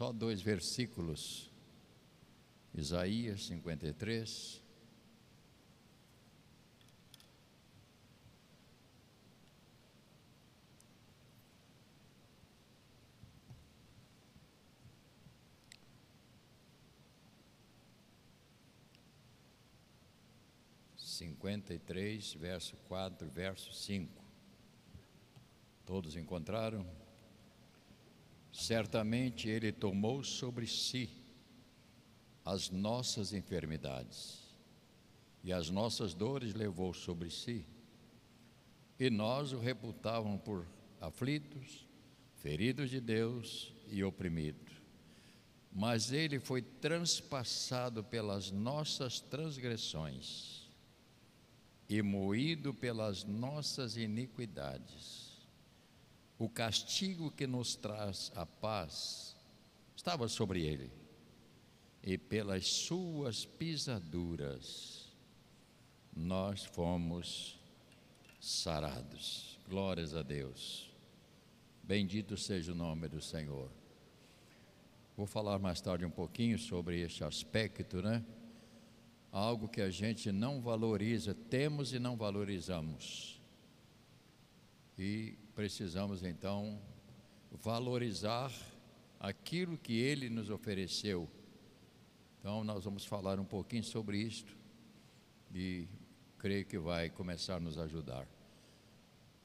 Só dois versículos. Isaías 53. Cinquenta e três, verso quatro, verso cinco. Todos encontraram? Certamente Ele tomou sobre si as nossas enfermidades e as nossas dores levou sobre si. E nós o reputávamos por aflitos, feridos de Deus e oprimido. Mas ele foi transpassado pelas nossas transgressões e moído pelas nossas iniquidades o castigo que nos traz a paz estava sobre ele, e pelas suas pisaduras nós fomos sarados. Glórias a Deus. Bendito seja o nome do Senhor. Vou falar mais tarde um pouquinho sobre este aspecto, né? Algo que a gente não valoriza, temos e não valorizamos. E precisamos então valorizar aquilo que ele nos ofereceu. Então, nós vamos falar um pouquinho sobre isto e creio que vai começar a nos ajudar.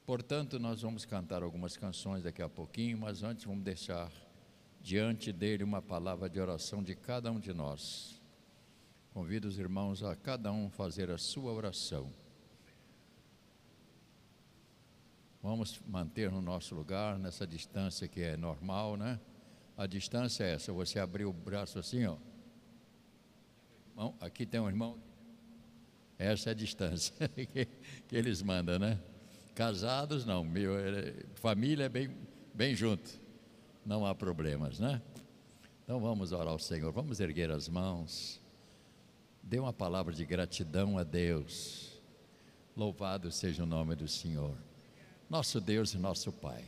Portanto, nós vamos cantar algumas canções daqui a pouquinho, mas antes vamos deixar diante dele uma palavra de oração de cada um de nós. Convido os irmãos a cada um fazer a sua oração. Vamos manter no nosso lugar, nessa distância que é normal, né? A distância é essa, você abrir o braço assim, ó. Bom, aqui tem um irmão. Essa é a distância que, que eles mandam, né? Casados, não. Meu, família é bem, bem junto. Não há problemas, né? Então vamos orar ao Senhor. Vamos erguer as mãos. Dê uma palavra de gratidão a Deus. Louvado seja o nome do Senhor nosso Deus e nosso Pai.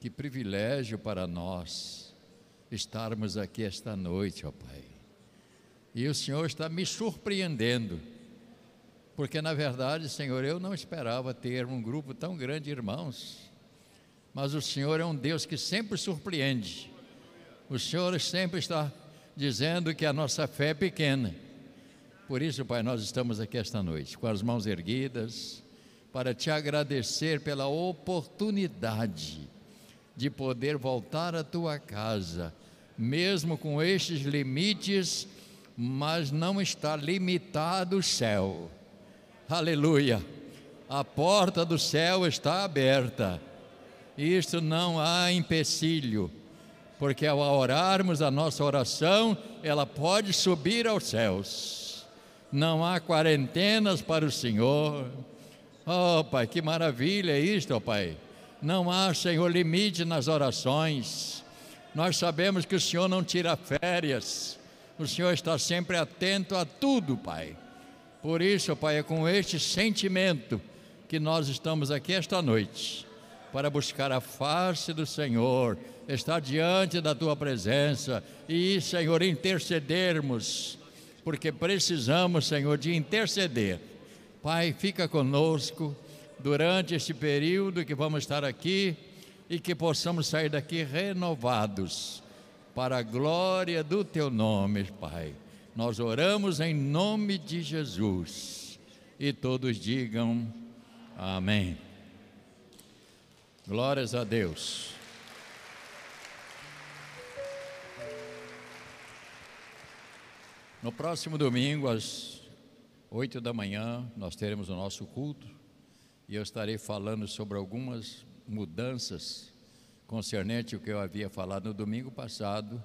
Que privilégio para nós estarmos aqui esta noite, ó Pai. E o Senhor está me surpreendendo, porque na verdade, Senhor, eu não esperava ter um grupo tão grande de irmãos, mas o Senhor é um Deus que sempre surpreende. O Senhor sempre está dizendo que a nossa fé é pequena. Por isso, Pai, nós estamos aqui esta noite, com as mãos erguidas, para te agradecer pela oportunidade de poder voltar à tua casa, mesmo com estes limites, mas não está limitado o céu. Aleluia! A porta do céu está aberta. Isto não há empecilho, porque ao orarmos a nossa oração, ela pode subir aos céus. Não há quarentenas para o Senhor Oh, Pai, que maravilha é isto, oh, Pai. Não há, Senhor, limite nas orações. Nós sabemos que o Senhor não tira férias. O Senhor está sempre atento a tudo, Pai. Por isso, Pai, é com este sentimento que nós estamos aqui esta noite para buscar a face do Senhor, estar diante da tua presença e, Senhor, intercedermos, porque precisamos, Senhor, de interceder Pai, fica conosco durante este período que vamos estar aqui e que possamos sair daqui renovados para a glória do teu nome, Pai. Nós oramos em nome de Jesus e todos digam amém. Glórias a Deus. No próximo domingo, às Oito da manhã nós teremos o nosso culto e eu estarei falando sobre algumas mudanças concernente o que eu havia falado no domingo passado,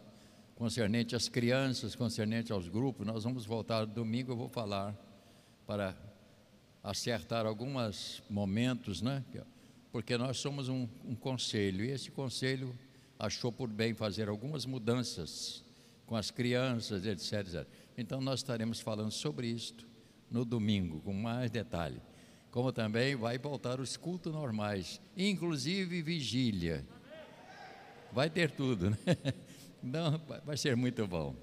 concernente às crianças, concernente aos grupos. Nós vamos voltar domingo, eu vou falar para acertar alguns momentos, né? Porque nós somos um, um conselho e esse conselho achou por bem fazer algumas mudanças com as crianças, etc, etc. Então nós estaremos falando sobre isto no domingo, com mais detalhe. Como também vai voltar os cultos normais, inclusive vigília. Vai ter tudo, né? Não, vai ser muito bom.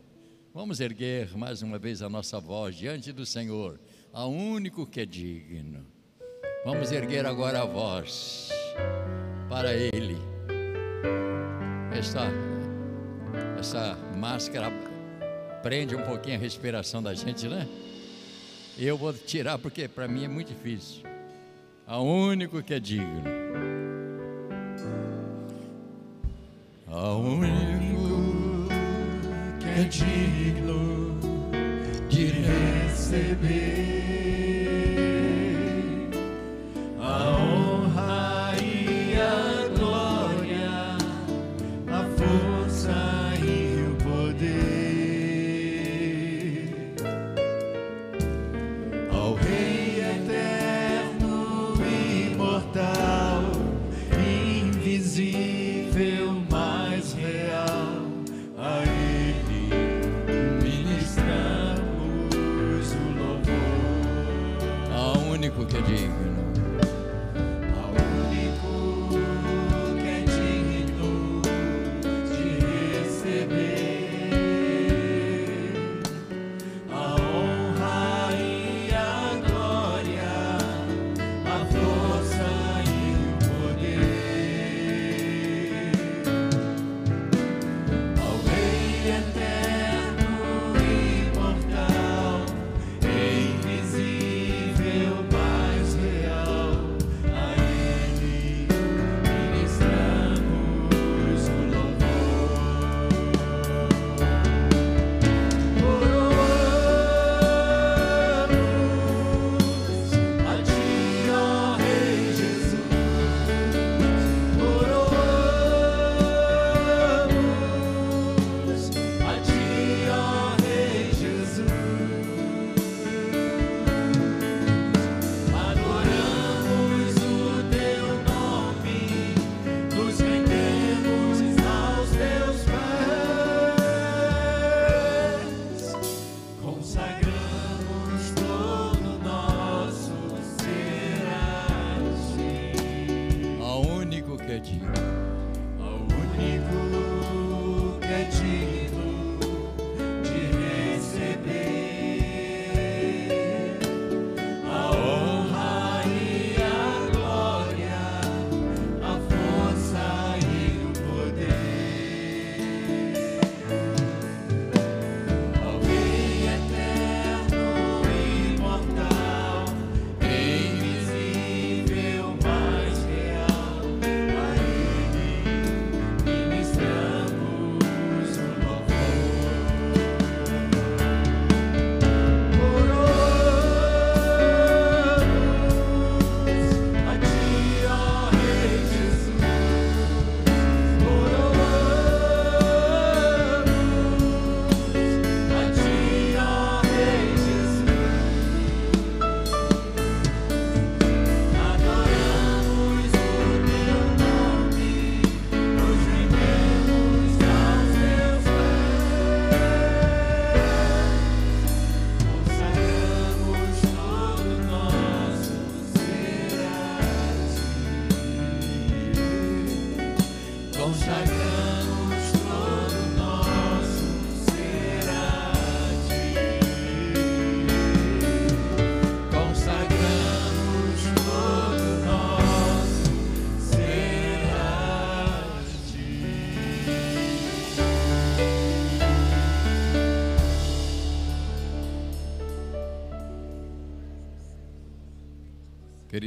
Vamos erguer mais uma vez a nossa voz diante do Senhor, ao único que é digno. Vamos erguer agora a voz para Ele. Essa, essa máscara prende um pouquinho a respiração da gente, né? Eu vou tirar porque para mim é muito difícil. Ao único que é digno. Ao único que é digno de receber.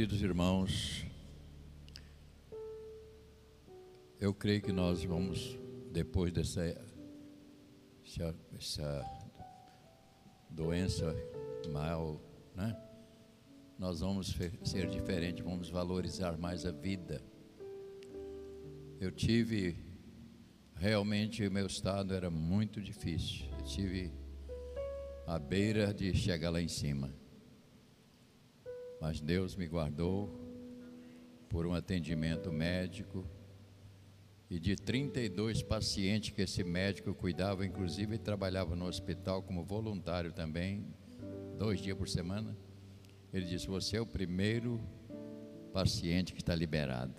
Queridos irmãos, eu creio que nós vamos, depois dessa essa, essa doença mal, né? Nós vamos ser diferentes, vamos valorizar mais a vida. Eu tive, realmente, o meu estado era muito difícil. Eu tive à beira de chegar lá em cima. Mas Deus me guardou por um atendimento médico e de 32 pacientes que esse médico cuidava, inclusive trabalhava no hospital como voluntário também, dois dias por semana. Ele disse: Você é o primeiro paciente que está liberado.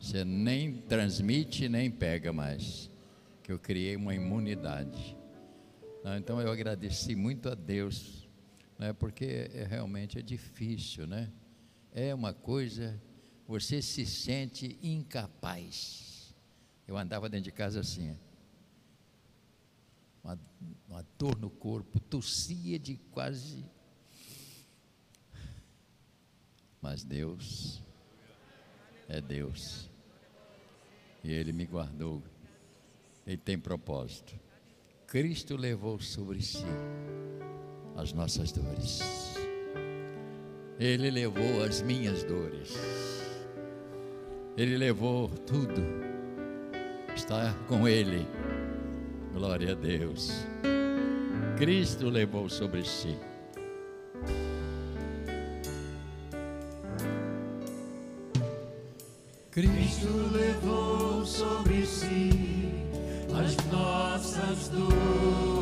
Você nem transmite nem pega mais. que eu criei uma imunidade. Então eu agradeci muito a Deus, né? porque é, realmente é difícil, né? É uma coisa, você se sente incapaz. Eu andava dentro de casa assim, uma, uma dor no corpo, tossia de quase. Mas Deus é Deus. E Ele me guardou. Ele tem propósito. Cristo levou sobre si as nossas dores. Ele levou as minhas dores. Ele levou tudo. Está com Ele. Glória a Deus. Cristo levou sobre si. Cristo levou sobre si as nossas dores.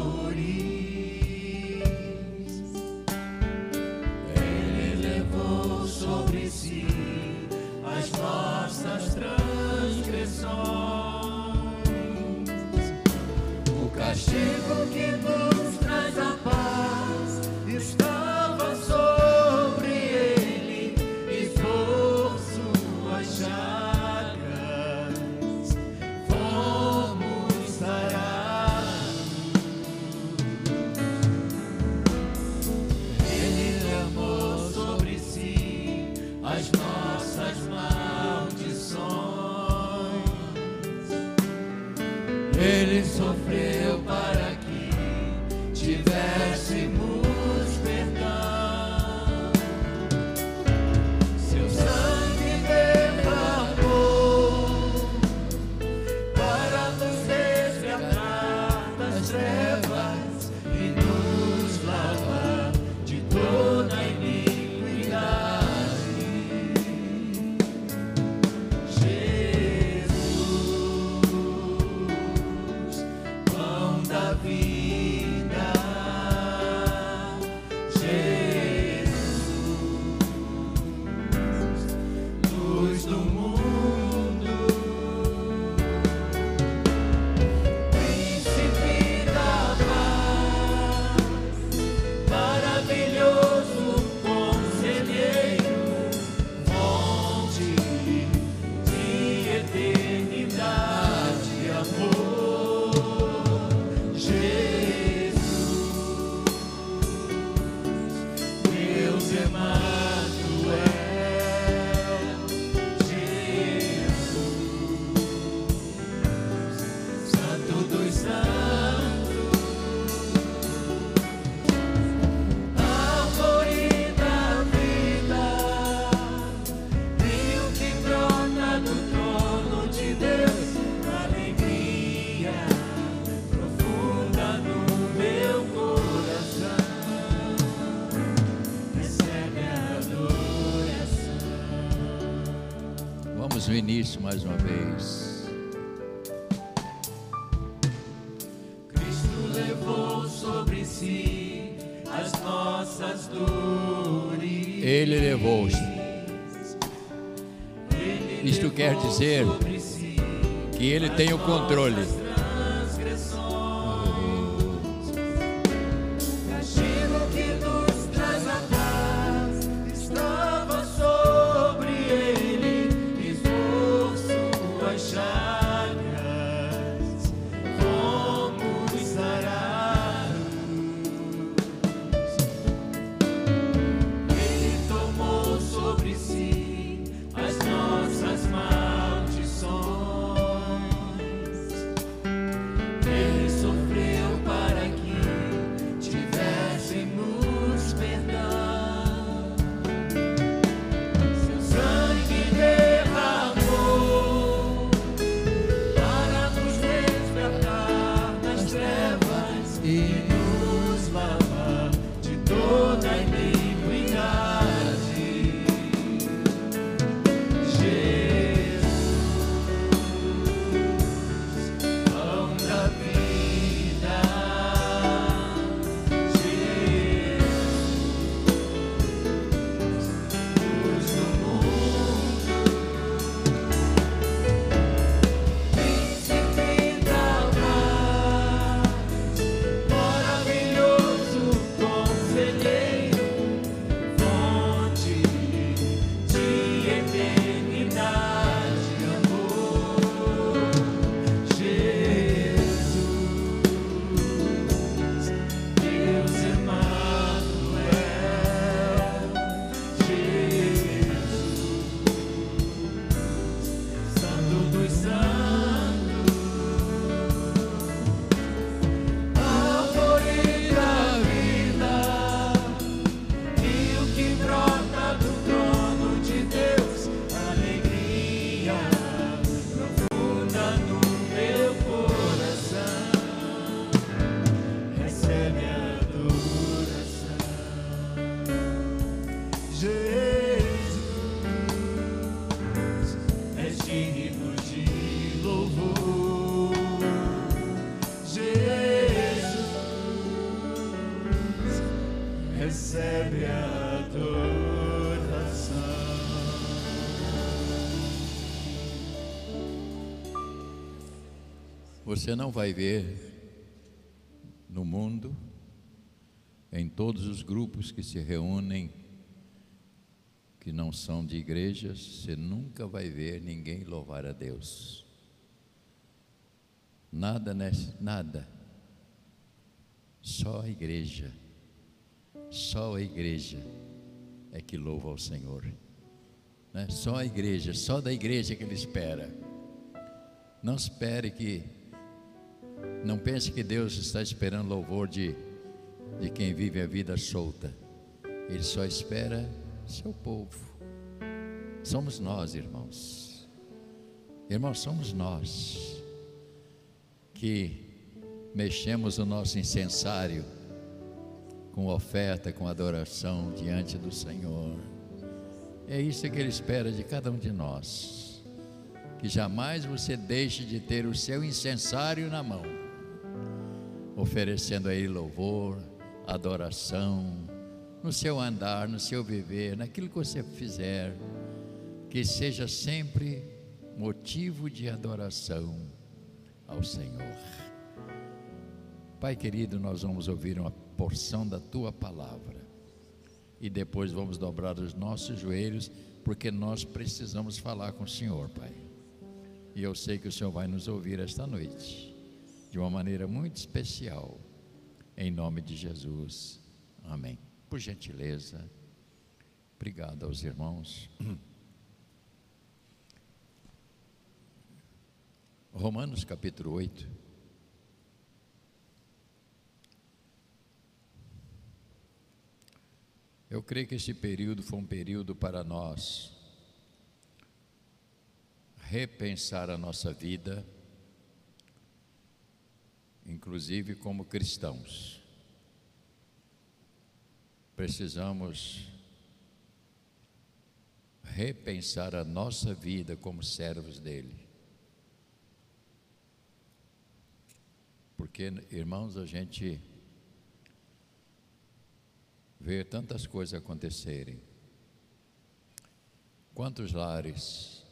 No início mais uma vez. Cristo levou sobre si as nossas dores. Ele levou. Ele Isto quer dizer si que Ele tem o controle. Você não vai ver no mundo, em todos os grupos que se reúnem, que não são de igrejas, você nunca vai ver ninguém louvar a Deus. Nada, nada. Só a igreja, só a igreja é que louva ao Senhor. Né? Só a igreja, só da igreja que Ele espera. Não espere que, não pense que Deus está esperando louvor de, de quem vive a vida solta. Ele só espera seu povo. Somos nós, irmãos. Irmãos, somos nós que mexemos o nosso incensário com oferta, com adoração diante do Senhor. É isso que Ele espera de cada um de nós. Que jamais você deixe de ter o seu incensário na mão, oferecendo a Ele louvor, adoração, no seu andar, no seu viver, naquilo que você fizer, que seja sempre motivo de adoração ao Senhor. Pai querido, nós vamos ouvir uma porção da tua palavra e depois vamos dobrar os nossos joelhos, porque nós precisamos falar com o Senhor, Pai. E eu sei que o Senhor vai nos ouvir esta noite, de uma maneira muito especial, em nome de Jesus. Amém. Por gentileza, obrigado aos irmãos. Romanos capítulo 8. Eu creio que esse período foi um período para nós repensar a nossa vida, inclusive como cristãos. Precisamos repensar a nossa vida como servos dele. Porque, irmãos, a gente vê tantas coisas acontecerem. Quantos lares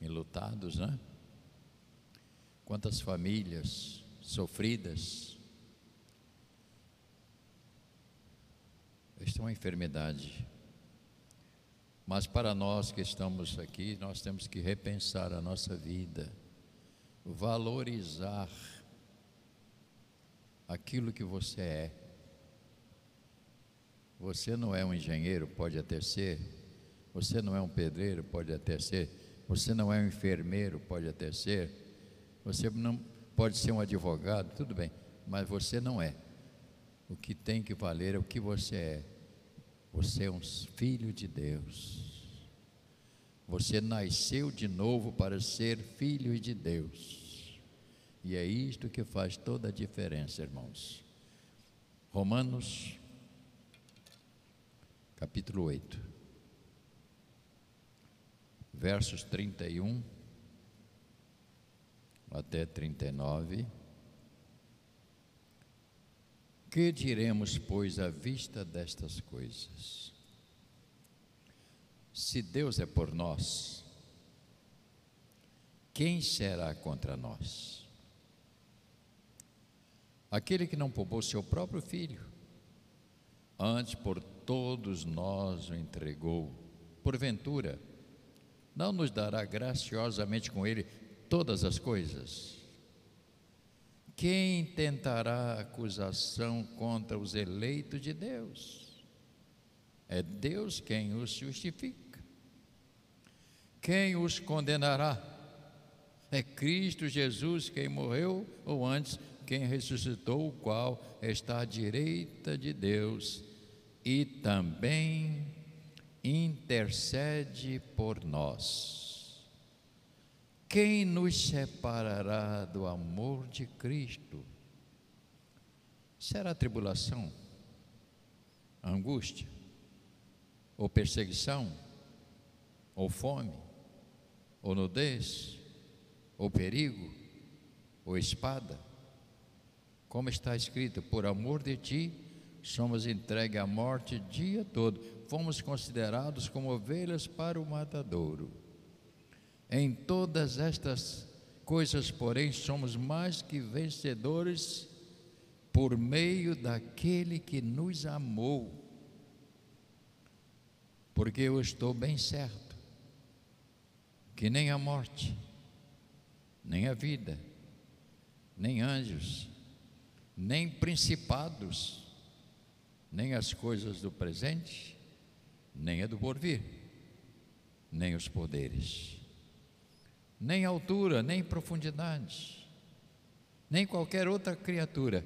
enlutados, né? Quantas famílias sofridas. Esta é uma enfermidade. Mas para nós que estamos aqui, nós temos que repensar a nossa vida, valorizar aquilo que você é. Você não é um engenheiro, pode até ser. Você não é um pedreiro, pode até ser. Você não é um enfermeiro, pode até ser. Você não pode ser um advogado, tudo bem, mas você não é. O que tem que valer é o que você é. Você é um filho de Deus. Você nasceu de novo para ser filho de Deus. E é isto que faz toda a diferença, irmãos. Romanos, capítulo 8, versos 31 até 39. Que diremos, pois, à vista destas coisas? Se Deus é por nós, quem será contra nós? Aquele que não poupou seu próprio filho, antes por todos nós o entregou, porventura, não nos dará graciosamente com ele todas as coisas? Quem tentará acusação contra os eleitos de Deus? É Deus quem os justifica. Quem os condenará? É Cristo Jesus quem morreu, ou antes quem ressuscitou, o qual está à direita de Deus e também intercede por nós. Quem nos separará do amor de Cristo? Será tribulação, angústia, ou perseguição, ou fome, ou nudez, ou perigo, ou espada? Como está escrito, por amor de ti, somos entregues à morte dia todo. Fomos considerados como ovelhas para o matadouro. Em todas estas coisas, porém, somos mais que vencedores por meio daquele que nos amou. Porque eu estou bem certo que nem a morte, nem a vida, nem anjos, nem principados, nem as coisas do presente, nem a do porvir, nem os poderes, nem altura, nem profundidade, nem qualquer outra criatura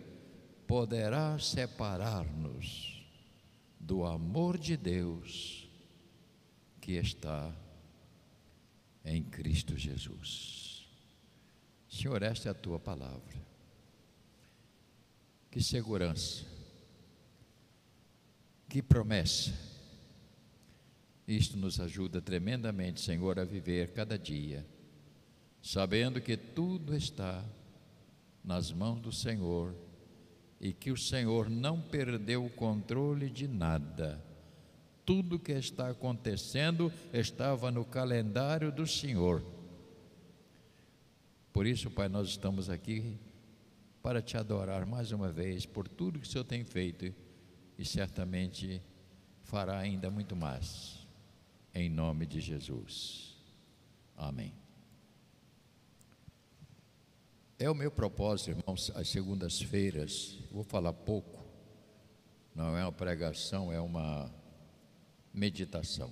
poderá separar-nos do amor de Deus que está em Cristo Jesus. Senhor, esta é a tua palavra. Que segurança, que promessa. Isto nos ajuda tremendamente, Senhor, a viver cada dia, sabendo que tudo está nas mãos do Senhor e que o Senhor não perdeu o controle de nada tudo que está acontecendo estava no calendário do Senhor. Por isso, Pai, nós estamos aqui para te adorar mais uma vez por tudo que o Senhor tem feito e certamente fará ainda muito mais. Em nome de Jesus. Amém. É o meu propósito, irmãos, às segundas-feiras, vou falar pouco, não é uma pregação, é uma meditação.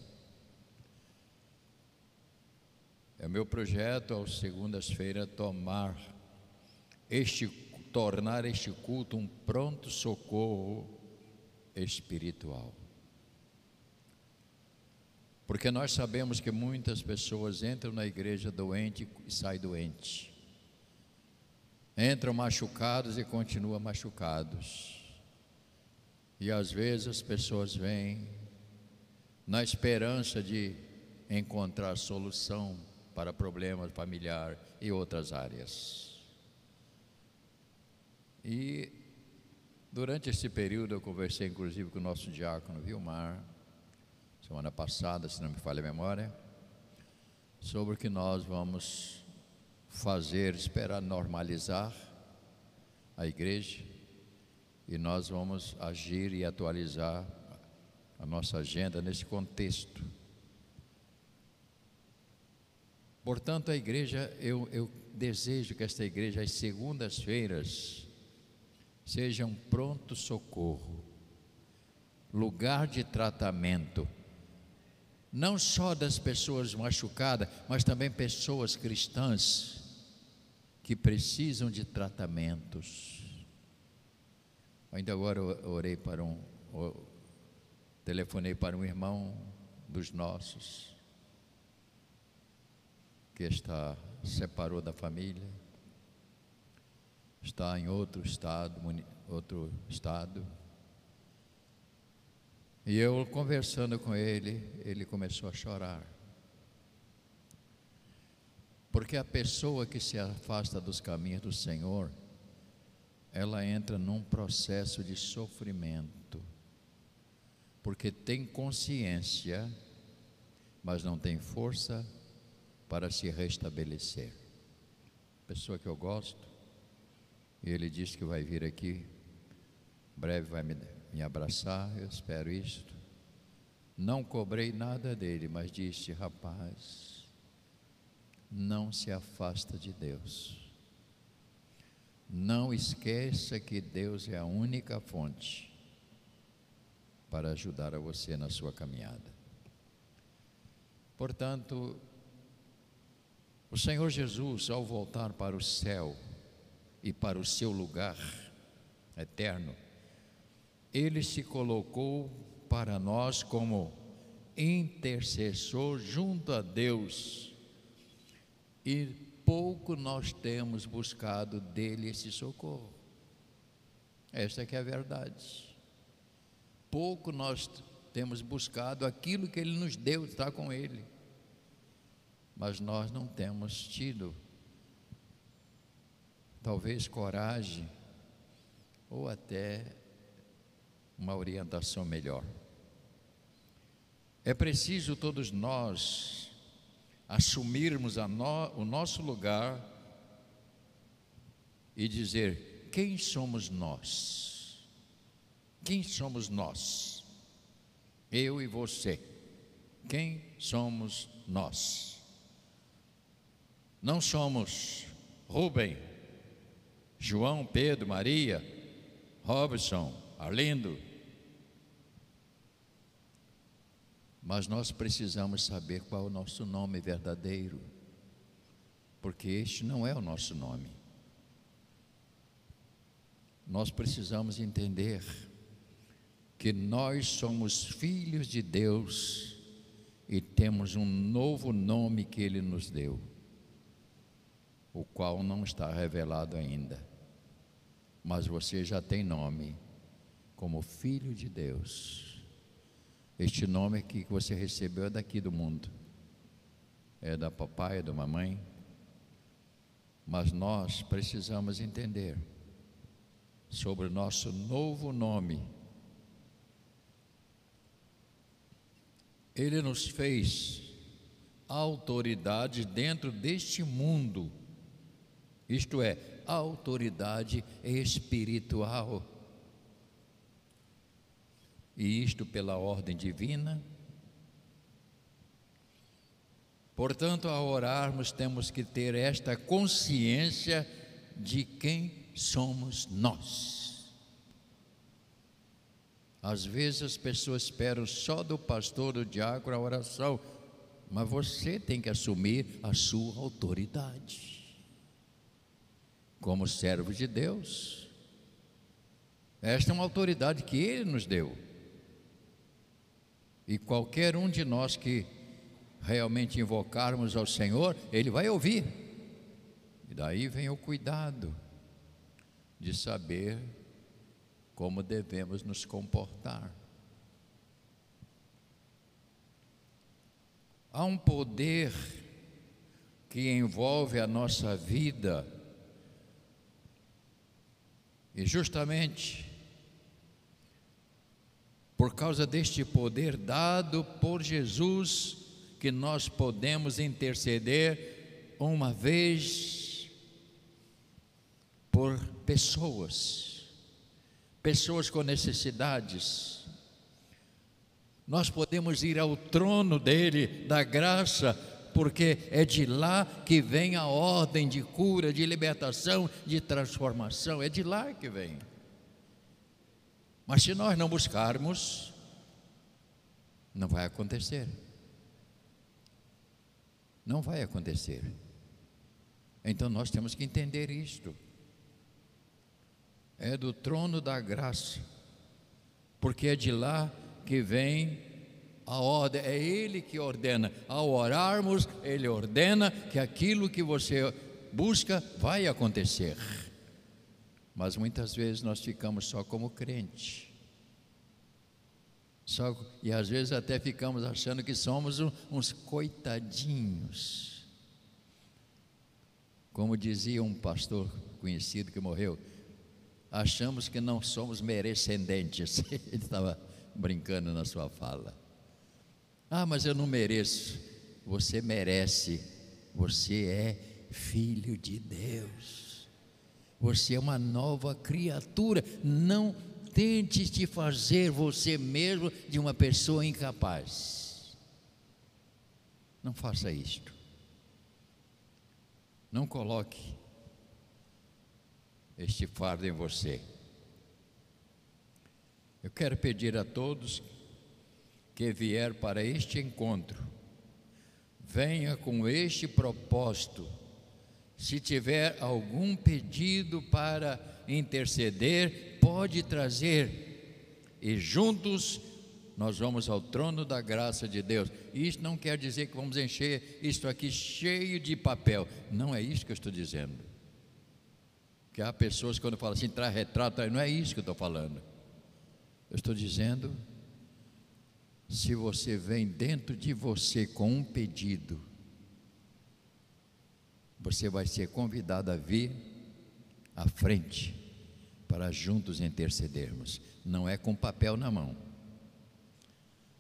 É o meu projeto, às segundas-feiras, tomar este, tornar este culto um pronto socorro espiritual. Porque nós sabemos que muitas pessoas entram na igreja doente e saem doente. Entram machucados e continuam machucados. E às vezes as pessoas vêm na esperança de encontrar solução para problemas familiares e outras áreas. E durante esse período eu conversei inclusive com o nosso diácono Vilmar, semana passada, se não me falha a memória, sobre o que nós vamos fazer, esperar normalizar a igreja e nós vamos agir e atualizar a nossa agenda nesse contexto. Portanto, a igreja, eu, eu desejo que esta igreja, às segundas-feiras, seja um pronto socorro, lugar de tratamento, não só das pessoas machucadas, mas também pessoas cristãs que precisam de tratamentos. Ainda agora orei para um, Telefonei para um irmão dos nossos que está separou da família, está em outro estado, outro estado. E eu conversando com ele, ele começou a chorar. Porque a pessoa que se afasta dos caminhos do Senhor, ela entra num processo de sofrimento porque tem consciência, mas não tem força para se restabelecer. Pessoa que eu gosto, e ele disse que vai vir aqui, breve vai me, me abraçar, eu espero isto. Não cobrei nada dele, mas disse: rapaz, não se afasta de Deus. Não esqueça que Deus é a única fonte para ajudar a você na sua caminhada. Portanto, o Senhor Jesus, ao voltar para o céu e para o seu lugar eterno, ele se colocou para nós como intercessor junto a Deus. E pouco nós temos buscado dele esse socorro. Esta que é a verdade pouco nós temos buscado aquilo que Ele nos deu, está com Ele. Mas nós não temos tido, talvez, coragem ou até uma orientação melhor. É preciso todos nós assumirmos no, o nosso lugar e dizer: quem somos nós? Quem somos nós? Eu e você. Quem somos nós? Não somos Rubem, João, Pedro, Maria, Robson, Arlindo. Mas nós precisamos saber qual é o nosso nome verdadeiro, porque este não é o nosso nome. Nós precisamos entender que nós somos filhos de Deus e temos um novo nome que Ele nos deu, o qual não está revelado ainda. Mas você já tem nome como filho de Deus. Este nome que você recebeu é daqui do mundo, é da papai, é da mamãe. Mas nós precisamos entender sobre o nosso novo nome Ele nos fez autoridade dentro deste mundo, isto é, autoridade espiritual. E isto pela ordem divina. Portanto, ao orarmos, temos que ter esta consciência de quem somos nós. Às vezes as pessoas esperam só do pastor, do diácono, a oração, mas você tem que assumir a sua autoridade como servo de Deus. Esta é uma autoridade que Ele nos deu. E qualquer um de nós que realmente invocarmos ao Senhor, Ele vai ouvir. E daí vem o cuidado de saber como devemos nos comportar. Há um poder que envolve a nossa vida, e justamente por causa deste poder dado por Jesus, que nós podemos interceder uma vez por pessoas pessoas com necessidades. Nós podemos ir ao trono dele, da graça, porque é de lá que vem a ordem de cura, de libertação, de transformação, é de lá que vem. Mas se nós não buscarmos, não vai acontecer. Não vai acontecer. Então nós temos que entender isto é do trono da graça, porque é de lá que vem a ordem, é Ele que ordena. Ao orarmos, Ele ordena que aquilo que você busca vai acontecer. Mas muitas vezes nós ficamos só como crente. Só, e às vezes até ficamos achando que somos uns coitadinhos. Como dizia um pastor conhecido que morreu, achamos que não somos merecendentes. Ele estava brincando na sua fala. Ah, mas eu não mereço. Você merece. Você é filho de Deus. Você é uma nova criatura. Não tente te fazer você mesmo de uma pessoa incapaz. Não faça isto. Não coloque este fardo em você. Eu quero pedir a todos que vier para este encontro, venha com este propósito. Se tiver algum pedido para interceder, pode trazer e juntos nós vamos ao trono da graça de Deus. Isso não quer dizer que vamos encher isto aqui cheio de papel. Não é isso que eu estou dizendo. Que há pessoas que quando falam assim, traz retrato, não é isso que eu estou falando. Eu estou dizendo, se você vem dentro de você com um pedido, você vai ser convidado a vir à frente para juntos intercedermos. Não é com papel na mão.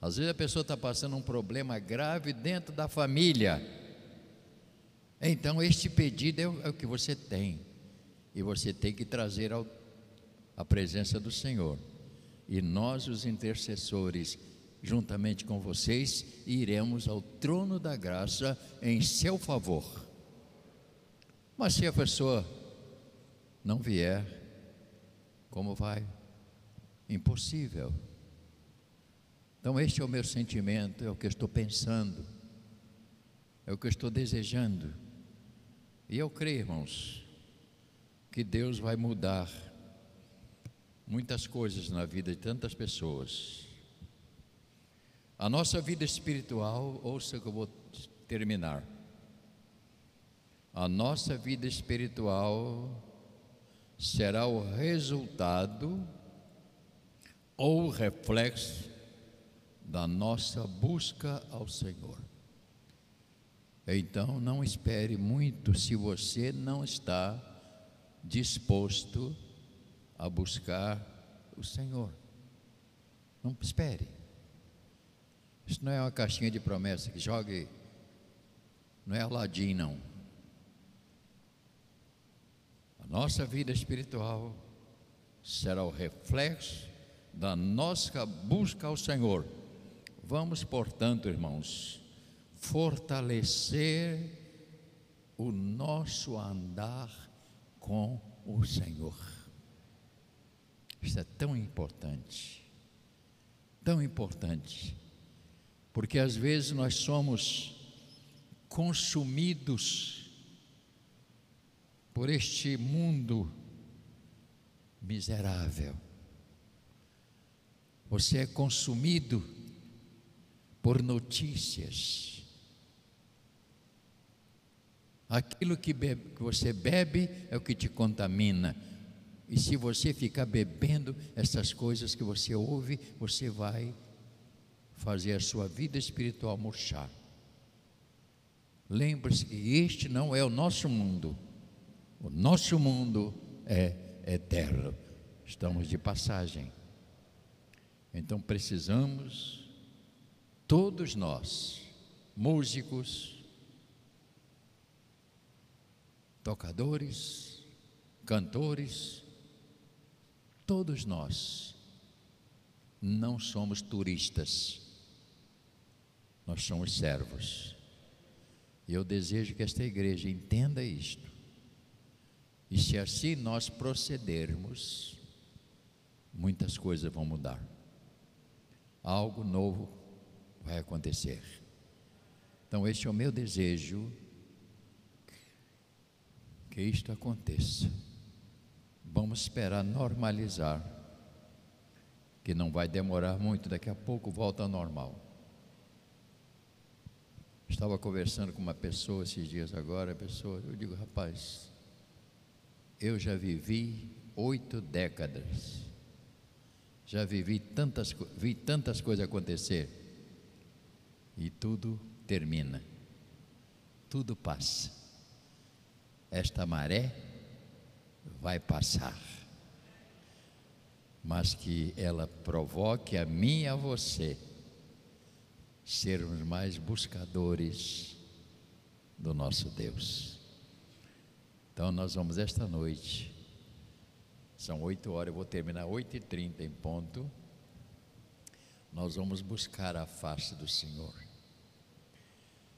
Às vezes a pessoa está passando um problema grave dentro da família. Então, este pedido é o, é o que você tem. E você tem que trazer ao, a presença do Senhor. E nós, os intercessores, juntamente com vocês, iremos ao trono da graça em seu favor. Mas se a pessoa não vier, como vai? Impossível. Então, este é o meu sentimento, é o que eu estou pensando, é o que eu estou desejando. E eu creio, irmãos, que Deus vai mudar muitas coisas na vida de tantas pessoas. A nossa vida espiritual, ouça que eu vou terminar. A nossa vida espiritual será o resultado ou reflexo da nossa busca ao Senhor. Então, não espere muito se você não está disposto a buscar o Senhor. Não espere. Isso não é uma caixinha de promessa que jogue, não é Aladim, não. A nossa vida espiritual será o reflexo da nossa busca ao Senhor Vamos, portanto, irmãos, fortalecer o nosso andar com o Senhor. Isso é tão importante, tão importante, porque às vezes nós somos consumidos por este mundo miserável. Você é consumido por notícias. Aquilo que, bebe, que, você bebe é o que te contamina. E se você ficar bebendo essas coisas que você ouve, você vai fazer a sua vida espiritual murchar. Lembre-se que este não é o nosso mundo. O nosso mundo é eterno. Estamos de passagem. Então precisamos todos nós, músicos, tocadores, cantores, todos nós não somos turistas, nós somos servos. E eu desejo que esta igreja entenda isto. E se assim nós procedermos, muitas coisas vão mudar. Algo novo vai acontecer. Então, este é o meu desejo que isto aconteça. Vamos esperar normalizar, que não vai demorar muito, daqui a pouco volta ao normal. Estava conversando com uma pessoa esses dias agora, a pessoa, eu digo, rapaz, eu já vivi oito décadas, já vivi tantas, vi tantas coisas acontecer e tudo termina, tudo passa. Esta maré vai passar, mas que ela provoque a mim e a você sermos mais buscadores do nosso Deus. Então nós vamos esta noite, são oito horas, eu vou terminar oito e trinta em ponto. Nós vamos buscar a face do Senhor.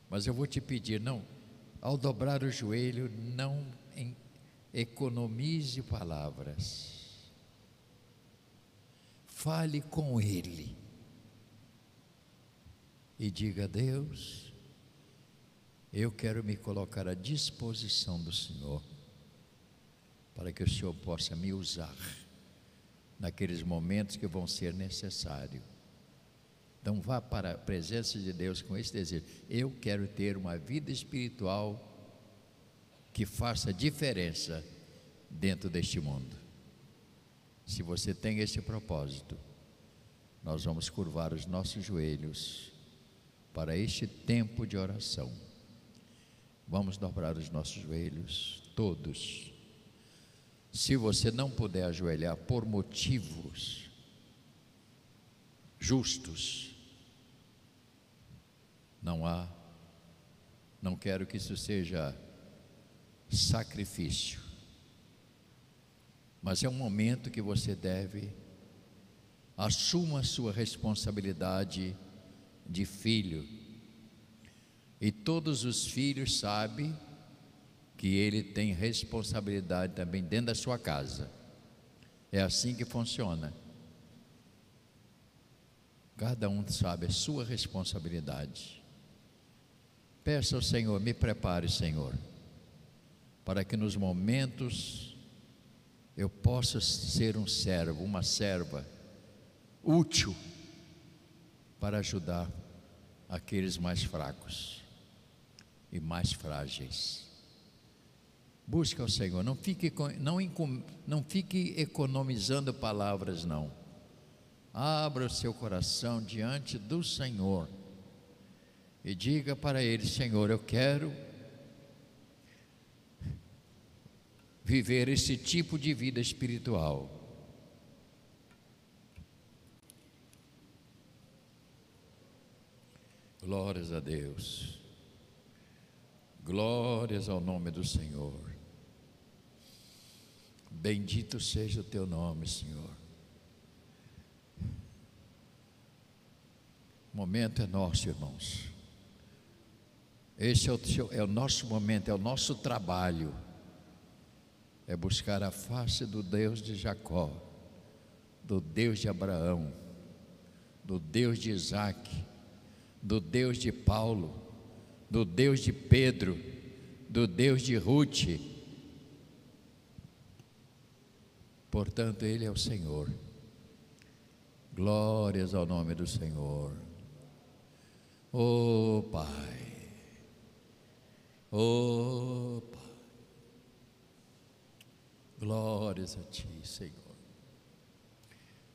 Mas eu vou te pedir, não, ao dobrar o joelho, não economize palavras. Fale com Ele. E diga Deus, eu quero me colocar à disposição do Senhor, para que o Senhor possa me usar naqueles momentos que vão ser necessários então vá para a presença de Deus com esse desejo. Eu quero ter uma vida espiritual que faça diferença dentro deste mundo. Se você tem esse propósito, nós vamos curvar os nossos joelhos para este tempo de oração. Vamos dobrar os nossos joelhos, todos. Se você não puder ajoelhar por motivos justos, não há, não quero que isso seja sacrifício, mas é um momento que você deve assuma a sua responsabilidade de filho. E todos os filhos sabem que ele tem responsabilidade também dentro da sua casa. É assim que funciona. Cada um sabe a sua responsabilidade. Peça ao Senhor, me prepare, Senhor, para que nos momentos eu possa ser um servo, uma serva útil para ajudar aqueles mais fracos e mais frágeis. Busca o Senhor, não fique, não, não fique economizando palavras, não. Abra o seu coração diante do Senhor e diga para Ele: Senhor, eu quero viver esse tipo de vida espiritual. Glórias a Deus. Glórias ao nome do Senhor. Bendito seja o teu nome, Senhor. O momento é nosso, irmãos. Esse é o, é o nosso momento, é o nosso trabalho. É buscar a face do Deus de Jacó, do Deus de Abraão, do Deus de Isaac do Deus de Paulo, do Deus de Pedro, do Deus de Ruth. Portanto, Ele é o Senhor. Glórias ao nome do Senhor. Oh Pai, oh Pai, glórias a Ti, Senhor.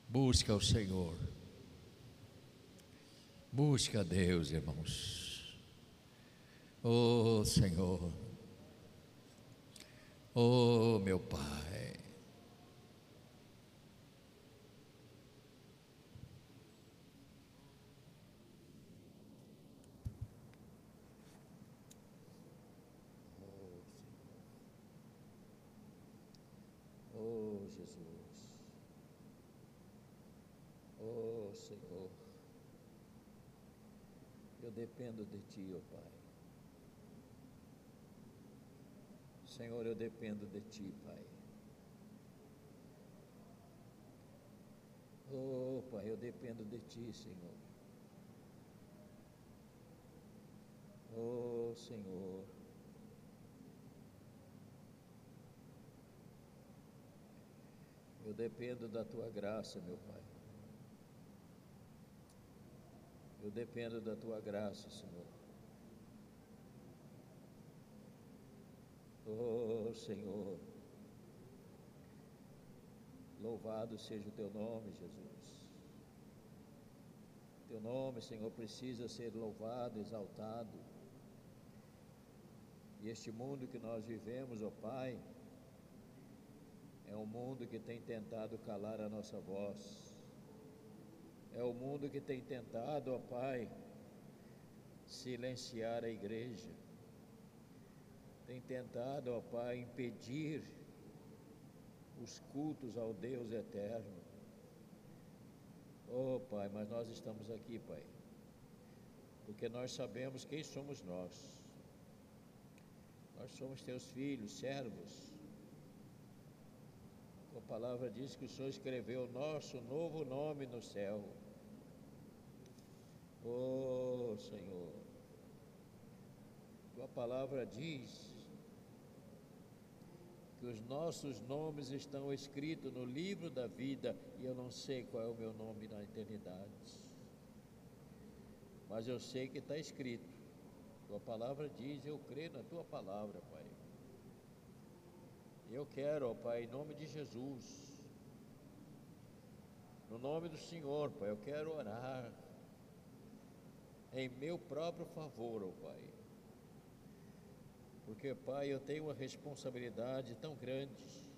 Busca o Senhor Busca a Deus, irmãos. Oh Senhor. Oh meu Pai. Oh Jesus. Oh Senhor. Eu dependo de Ti, oh Pai. Senhor, eu dependo de Ti, Pai. Oh, Pai, eu dependo de Ti, Senhor. Oh, Senhor. Dependo da Tua graça, meu Pai. Eu dependo da tua graça, Senhor. Oh, Senhor. Louvado seja o teu nome, Jesus. Teu nome, Senhor, precisa ser louvado, exaltado. E este mundo que nós vivemos, ó oh Pai, é um mundo que tem tentado calar a nossa voz. É o mundo que tem tentado, ó Pai, silenciar a igreja. Tem tentado, ó Pai, impedir os cultos ao Deus eterno. Oh Pai, mas nós estamos aqui, Pai, porque nós sabemos quem somos nós. Nós somos teus filhos, servos. A palavra diz que o Senhor escreveu o nosso novo nome no céu. Oh Senhor, tua palavra diz que os nossos nomes estão escritos no livro da vida e eu não sei qual é o meu nome na eternidade, mas eu sei que está escrito. Tua palavra diz, eu creio na tua palavra, Pai. Eu quero, ó Pai, em nome de Jesus, no nome do Senhor, Pai, eu quero orar em meu próprio favor, ó Pai. Porque, Pai, eu tenho uma responsabilidade tão grande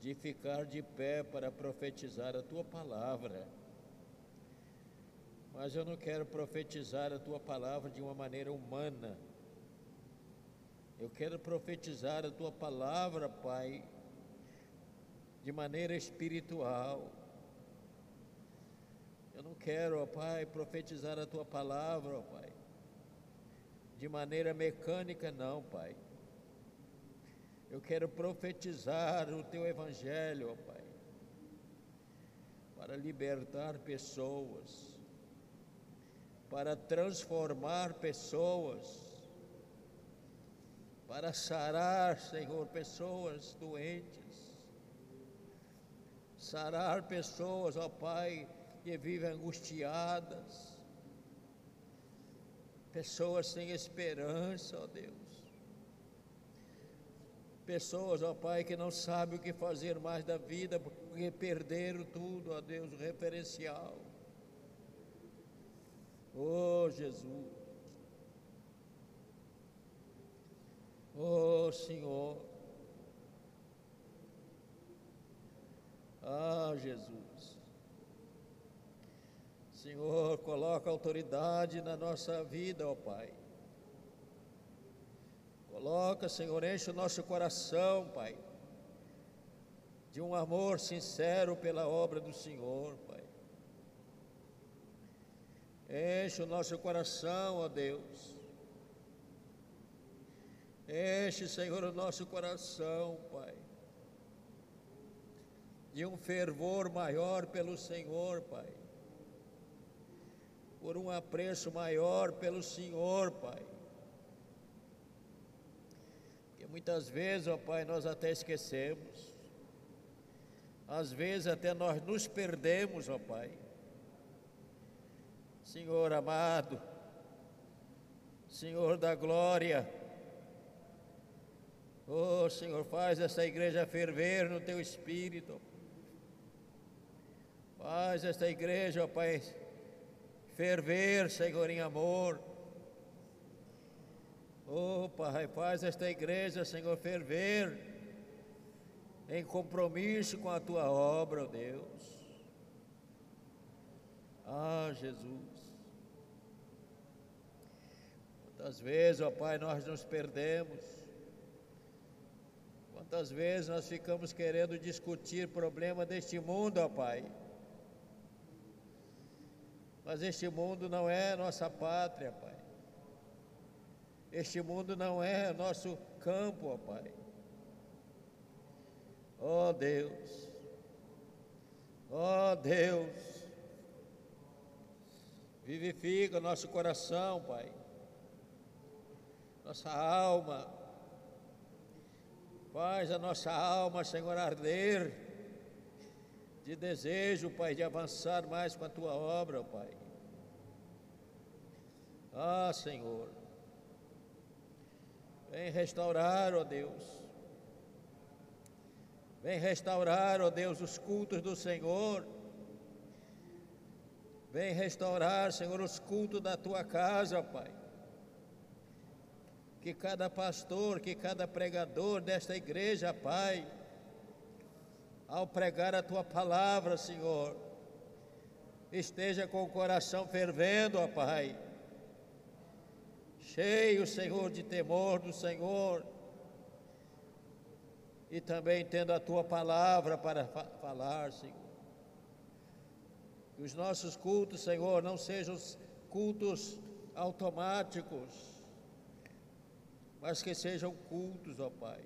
de ficar de pé para profetizar a tua palavra. Mas eu não quero profetizar a tua palavra de uma maneira humana. Eu quero profetizar a tua palavra, Pai, de maneira espiritual. Eu não quero, ó Pai, profetizar a tua palavra, ó Pai, de maneira mecânica, não, Pai. Eu quero profetizar o teu evangelho, ó Pai, para libertar pessoas, para transformar pessoas, para sarar, Senhor, pessoas doentes, sarar pessoas, ó Pai, que vivem angustiadas, pessoas sem esperança, ó Deus. Pessoas, ó Pai, que não sabem o que fazer mais da vida, porque perderam tudo, ó Deus, o referencial. Oh Jesus. Oh Senhor. Ah, Jesus. Senhor, coloca autoridade na nossa vida, ó Pai. Coloca, Senhor, enche o nosso coração, Pai, de um amor sincero pela obra do Senhor, Pai. Enche o nosso coração, ó Deus. Enche, Senhor, o nosso coração, Pai, de um fervor maior pelo Senhor, Pai por um apreço maior pelo Senhor, Pai. Que muitas vezes, ó Pai, nós até esquecemos, às vezes até nós nos perdemos, ó Pai. Senhor amado, Senhor da glória, oh Senhor, faz essa igreja ferver no teu espírito, faz esta igreja, ó Pai, ferver, Senhor, em amor. Oh, Pai, faz esta igreja, Senhor, ferver em compromisso com a tua obra, oh Deus. Ah, Jesus. Quantas vezes, ó Pai, nós nos perdemos. Quantas vezes nós ficamos querendo discutir problema deste mundo, ó Pai. Mas este mundo não é nossa pátria, Pai. Este mundo não é nosso campo, ó Pai. Ó oh, Deus. Ó oh, Deus. Vivifica nosso coração, Pai. Nossa alma. Faz a nossa alma, Senhor, arder de desejo, Pai, de avançar mais com a tua obra, Pai. Ah, Senhor, vem restaurar, ó Deus. Vem restaurar, ó Deus, os cultos do Senhor. Vem restaurar, Senhor, os cultos da tua casa, Pai. Que cada pastor, que cada pregador desta igreja, Pai, ao pregar a tua palavra, Senhor, esteja com o coração fervendo, ó Pai, cheio, Senhor, de temor do Senhor, e também tendo a tua palavra para fa falar, Senhor. Que os nossos cultos, Senhor, não sejam cultos automáticos, mas que sejam cultos, ó Pai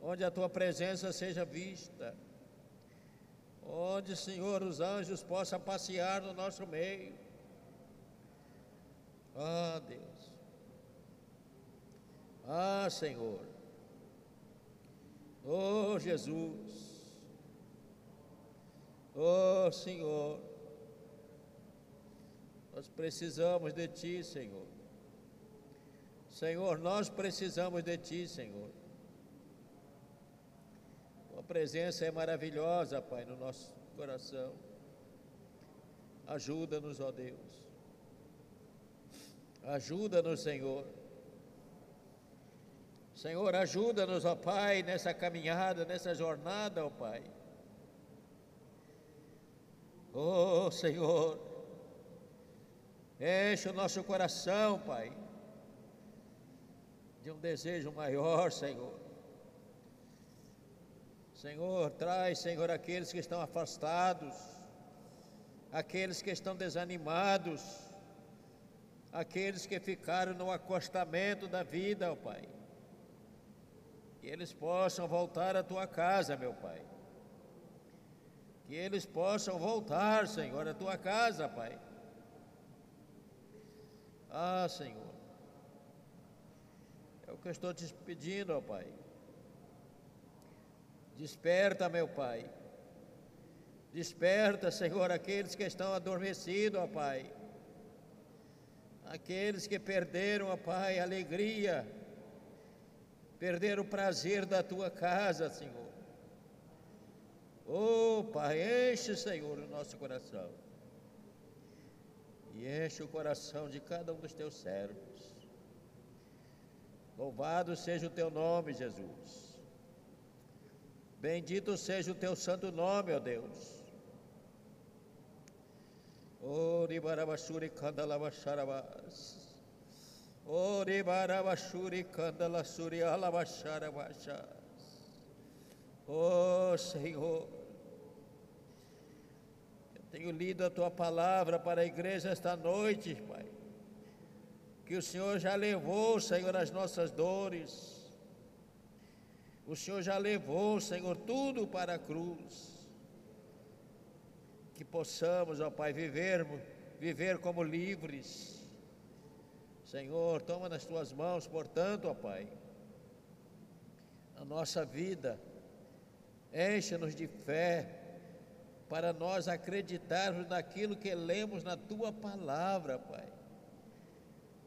onde a tua presença seja vista, onde, Senhor, os anjos possam passear no nosso meio. Ah, Deus. Ah, Senhor. Oh, Jesus. Oh, Senhor. Nós precisamos de Ti, Senhor. Senhor, nós precisamos de Ti, Senhor. Tua presença é maravilhosa, Pai, no nosso coração. Ajuda-nos, ó Deus. Ajuda-nos, Senhor. Senhor, ajuda-nos, ó Pai, nessa caminhada, nessa jornada, ó Pai. Oh, Senhor, enche o nosso coração, Pai, de um desejo maior, Senhor. Senhor, traz, Senhor, aqueles que estão afastados, aqueles que estão desanimados, aqueles que ficaram no acostamento da vida, ó Pai. Que eles possam voltar à tua casa, meu Pai. Que eles possam voltar, Senhor, à tua casa, Pai. Ah, Senhor. Que eu estou te pedindo, ó Pai. Desperta, meu Pai. Desperta, Senhor, aqueles que estão adormecidos, ó Pai. Aqueles que perderam, ó Pai, a alegria, perderam o prazer da tua casa, Senhor. Oh, Pai, enche, Senhor, o nosso coração. E enche o coração de cada um dos teus servos. Louvado seja o teu nome, Jesus. Bendito seja o teu santo nome, ó Deus. Ribarabashuri kandalabasharabas. Ribarabashuri kandalasuri alabasharabashas. Oh, Senhor. Tenho lido a tua palavra para a igreja esta noite, Pai. Que o Senhor já levou, Senhor, as nossas dores. O Senhor já levou, Senhor, tudo para a cruz. Que possamos, ó Pai, viver, viver como livres. Senhor, toma nas tuas mãos, portanto, ó Pai, a nossa vida. Encha-nos de fé para nós acreditarmos naquilo que lemos na tua palavra, Pai.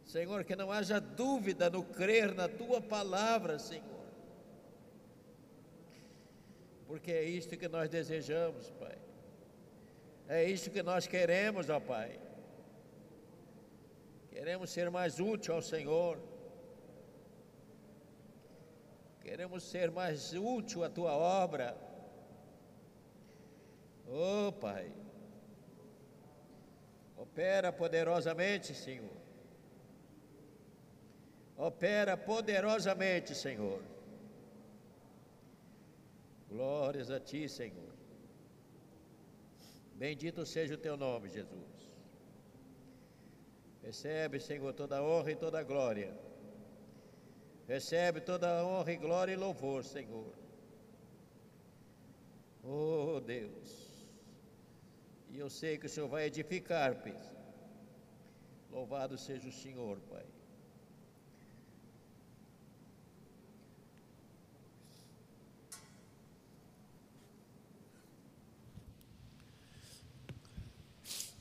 Senhor, que não haja dúvida no crer na tua palavra, Senhor. Porque é isto que nós desejamos, Pai. É isto que nós queremos, ó Pai. Queremos ser mais útil ao Senhor. Queremos ser mais útil à tua obra. Oh, Pai, opera poderosamente, Senhor. Opera poderosamente, Senhor. Glórias a Ti, Senhor. Bendito seja o Teu nome, Jesus. Recebe, Senhor, toda a honra e toda a glória. Recebe toda a honra e glória e louvor, Senhor. Oh, Deus. E eu sei que o Senhor vai edificar, Pai. Louvado seja o Senhor, Pai.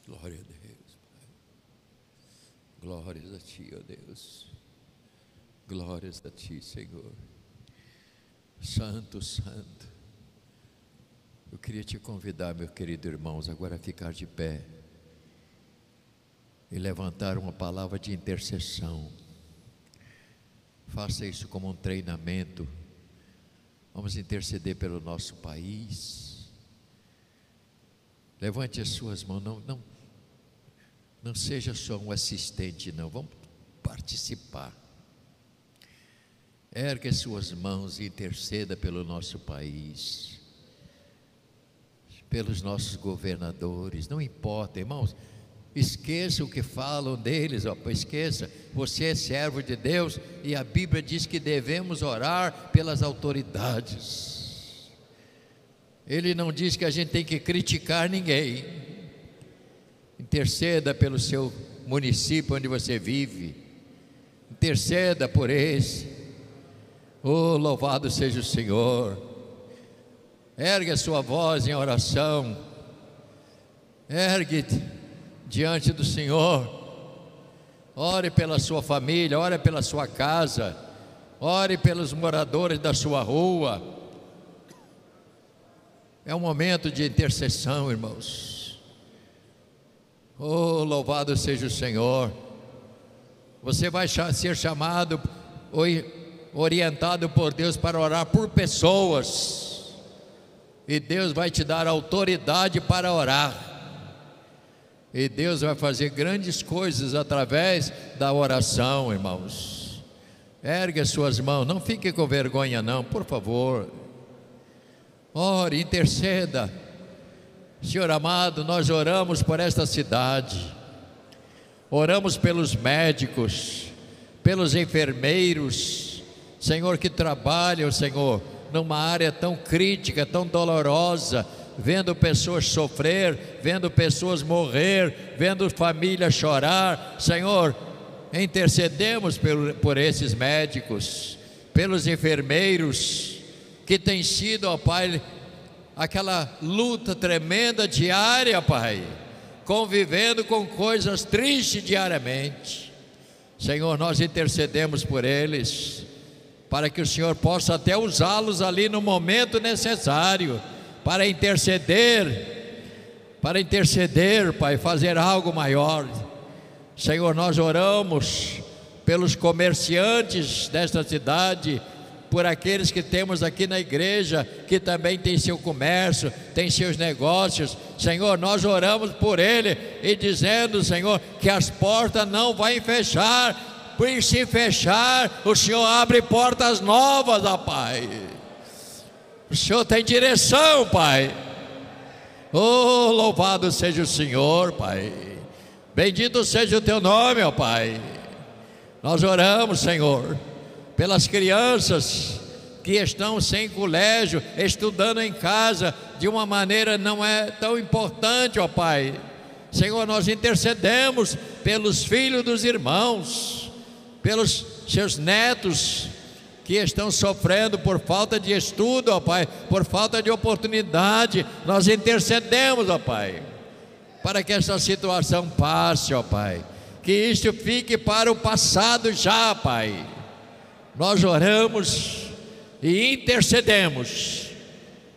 Glória a Deus, Pai. Glórias a Ti, ó Deus. Glórias a Ti, Senhor. Santo, Santo. Eu queria te convidar, meu querido irmãos, agora a ficar de pé e levantar uma palavra de intercessão. Faça isso como um treinamento. Vamos interceder pelo nosso país. Levante as suas mãos, não, não, não seja só um assistente, não. Vamos participar. Ergue as suas mãos e interceda pelo nosso país pelos nossos governadores, não importa, irmãos, esqueça o que falam deles, ó, esqueça, você é servo de Deus e a Bíblia diz que devemos orar pelas autoridades. Ele não diz que a gente tem que criticar ninguém. Interceda pelo seu município onde você vive. Interceda por esse. Oh, louvado seja o Senhor. Ergue a sua voz em oração. Ergue diante do Senhor. Ore pela sua família, ore pela sua casa. Ore pelos moradores da sua rua. É um momento de intercessão, irmãos. Oh, louvado seja o Senhor. Você vai ser chamado orientado por Deus para orar por pessoas. E Deus vai te dar autoridade para orar. E Deus vai fazer grandes coisas através da oração, irmãos. Ergue as suas mãos, não fique com vergonha, não, por favor. Ore, interceda. Senhor amado, nós oramos por esta cidade, oramos pelos médicos, pelos enfermeiros, Senhor, que trabalham, Senhor, numa área tão crítica, tão dolorosa, vendo pessoas sofrer, vendo pessoas morrer, vendo famílias chorar. Senhor, intercedemos por, por esses médicos, pelos enfermeiros, que tem sido, ó Pai, aquela luta tremenda diária, Pai, convivendo com coisas tristes diariamente. Senhor, nós intercedemos por eles, para que o Senhor possa até usá-los ali no momento necessário para interceder, para interceder, Pai, fazer algo maior. Senhor, nós oramos pelos comerciantes desta cidade, por aqueles que temos aqui na igreja, que também tem seu comércio, tem seus negócios. Senhor, nós oramos por ele e dizendo, Senhor, que as portas não vão fechar, por se fechar, o Senhor abre portas novas, ó Pai. O Senhor tem direção, Pai. Oh, louvado seja o Senhor, Pai. Bendito seja o teu nome, ó Pai. Nós oramos, Senhor, pelas crianças que estão sem colégio, estudando em casa de uma maneira não é tão importante, ó Pai. Senhor, nós intercedemos pelos filhos dos irmãos, pelos seus netos, que estão sofrendo por falta de estudo, ó Pai, por falta de oportunidade, nós intercedemos, ó Pai, para que essa situação passe, ó Pai, que isto fique para o passado já, Pai. Nós oramos e intercedemos.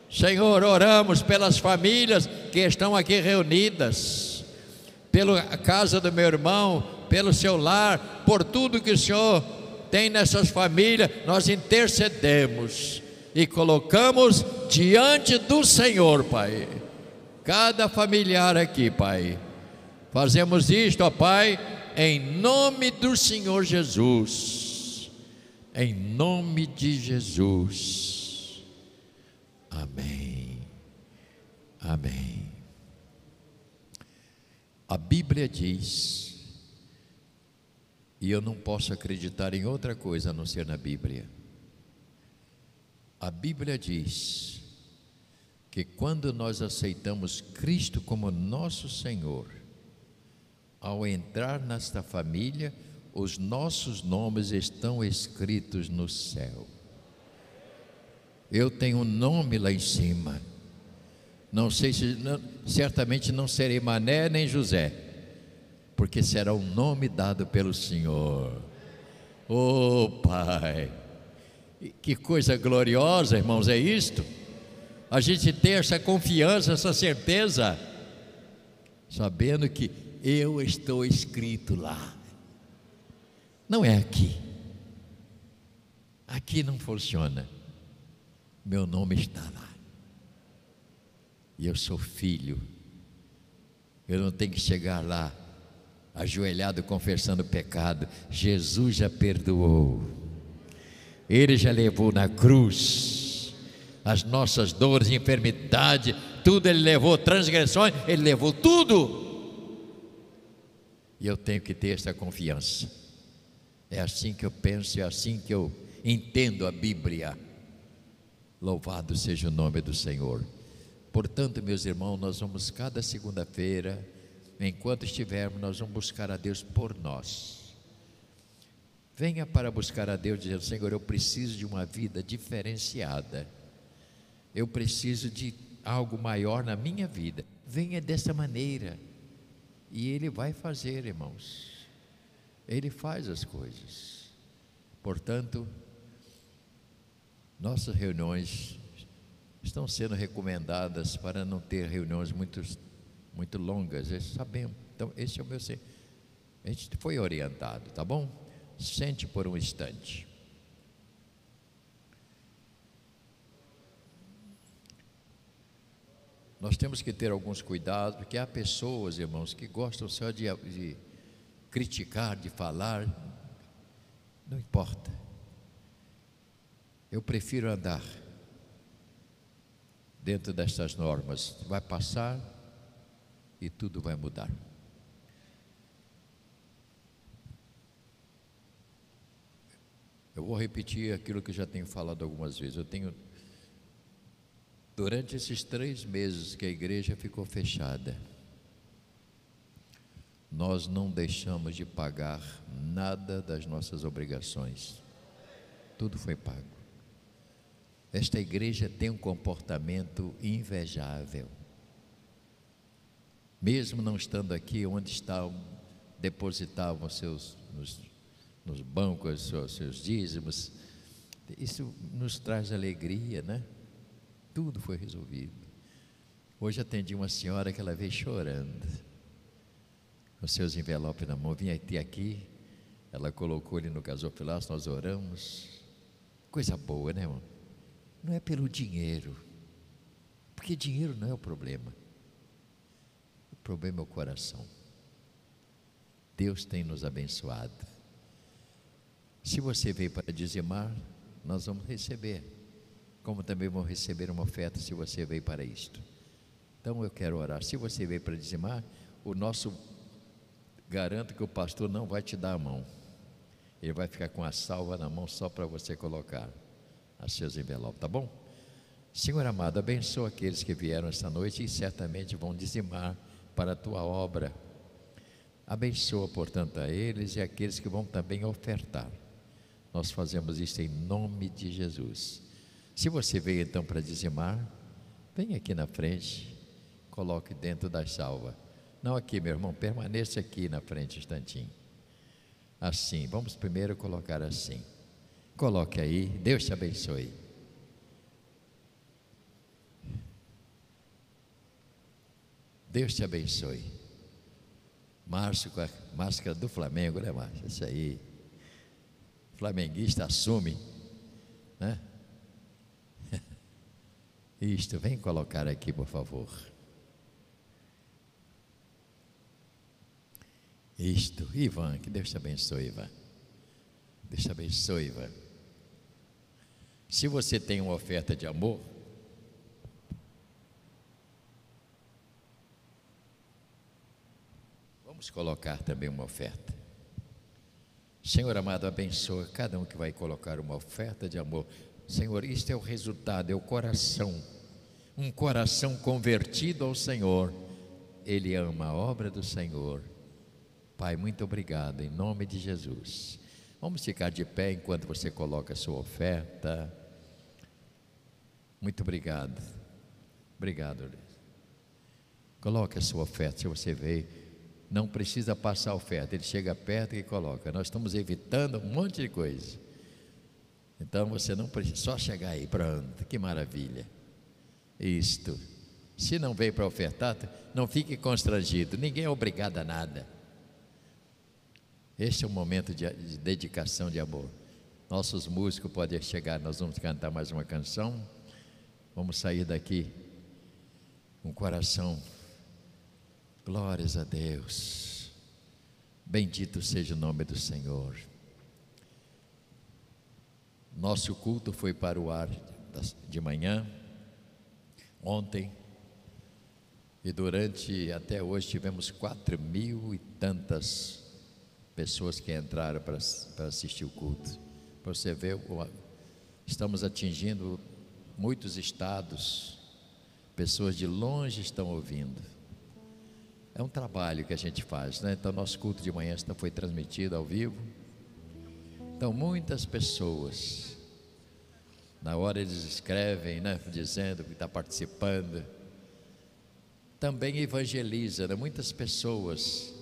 Senhor, oramos pelas famílias que estão aqui reunidas, pela casa do meu irmão, pelo seu lar, por tudo que o Senhor tem nessas famílias, nós intercedemos e colocamos diante do Senhor, Pai. Cada familiar aqui, Pai. Fazemos isto, ó Pai, em nome do Senhor Jesus. Em nome de Jesus. Amém. Amém. A Bíblia diz e eu não posso acreditar em outra coisa a não ser na Bíblia. A Bíblia diz que quando nós aceitamos Cristo como nosso Senhor, ao entrar nesta família, os nossos nomes estão escritos no céu. Eu tenho um nome lá em cima. Não sei se, não, certamente não serei Mané nem José porque será um nome dado pelo Senhor. Oh Pai, que coisa gloriosa, irmãos, é isto? A gente ter essa confiança, essa certeza, sabendo que eu estou escrito lá. Não é aqui. Aqui não funciona. Meu nome está lá. E eu sou filho. Eu não tenho que chegar lá ajoelhado confessando o pecado, Jesus já perdoou. Ele já levou na cruz as nossas dores, enfermidade, tudo ele levou, transgressões, ele levou tudo. E eu tenho que ter essa confiança. É assim que eu penso, é assim que eu entendo a Bíblia. Louvado seja o nome do Senhor. Portanto, meus irmãos, nós vamos cada segunda-feira enquanto estivermos, nós vamos buscar a Deus por nós. Venha para buscar a Deus dizendo: Senhor, eu preciso de uma vida diferenciada. Eu preciso de algo maior na minha vida. Venha dessa maneira. E Ele vai fazer, irmãos. Ele faz as coisas. Portanto, nossas reuniões estão sendo recomendadas para não ter reuniões muito, muito longas. Sabemos. Então, esse é o meu. A gente foi orientado, tá bom? Sente por um instante. Nós temos que ter alguns cuidados, porque há pessoas, irmãos, que gostam só de, de criticar, de falar. Não importa. Eu prefiro andar dentro destas normas. Vai passar e tudo vai mudar. Eu vou repetir aquilo que já tenho falado algumas vezes. Eu tenho, durante esses três meses que a igreja ficou fechada, nós não deixamos de pagar nada das nossas obrigações. Tudo foi pago. Esta igreja tem um comportamento invejável. Mesmo não estando aqui onde estavam, depositavam seus nos, nos bancos seus, seus dízimos. Isso nos traz alegria, né? Tudo foi resolvido. Hoje atendi uma senhora que ela veio chorando, com seus envelopes na mão. Vim até aqui, ela colocou ele no gasofilaço, nós oramos. Coisa boa, né, irmão? Não é pelo dinheiro, porque dinheiro não é o problema. O problema é o coração. Deus tem nos abençoado. Se você veio para dizimar, nós vamos receber. Como também vamos receber uma oferta se você veio para isto. Então eu quero orar. Se você veio para dizimar, o nosso garanto que o pastor não vai te dar a mão. Ele vai ficar com a salva na mão só para você colocar as seus envelopes, tá bom? Senhor amado, abençoa aqueles que vieram esta noite e certamente vão dizimar para a tua obra. Abençoa, portanto, a eles e aqueles que vão também ofertar. Nós fazemos isso em nome de Jesus. Se você veio então para dizimar, vem aqui na frente, coloque dentro da salva. Não aqui, meu irmão, permaneça aqui na frente um instantinho. Assim, vamos primeiro colocar assim. Coloque aí, Deus te abençoe. Deus te abençoe. Márcio com a máscara do Flamengo, né, Márcio? Isso aí flamenguista assume, né? Isto, vem colocar aqui, por favor. Isto, Ivan, que Deus te abençoe, Ivan. Deus te abençoe, Ivan. Se você tem uma oferta de amor, vamos colocar também uma oferta. Senhor amado, abençoa cada um que vai colocar uma oferta de amor. Senhor, isto é o resultado, é o coração. Um coração convertido ao Senhor. Ele ama a obra do Senhor. Pai, muito obrigado, em nome de Jesus. Vamos ficar de pé enquanto você coloca a sua oferta. Muito obrigado. Obrigado, Coloque a sua oferta se você veio não precisa passar a oferta, ele chega perto e coloca. Nós estamos evitando um monte de coisa. Então você não precisa, só chegar aí, pronto, que maravilha. Isto. Se não veio para ofertar, não fique constrangido, ninguém é obrigado a nada. Este é um momento de, de dedicação de amor. Nossos músicos podem chegar, nós vamos cantar mais uma canção. Vamos sair daqui com um coração Glórias a Deus. Bendito seja o nome do Senhor. Nosso culto foi para o ar de manhã, ontem, e durante até hoje tivemos quatro mil e tantas pessoas que entraram para, para assistir o culto. Para você ver, estamos atingindo muitos estados, pessoas de longe estão ouvindo. É um trabalho que a gente faz, né? Então, nosso culto de manhã foi transmitido ao vivo. Então, muitas pessoas, na hora eles escrevem, né? Dizendo que está participando. Também evangeliza, né? Muitas pessoas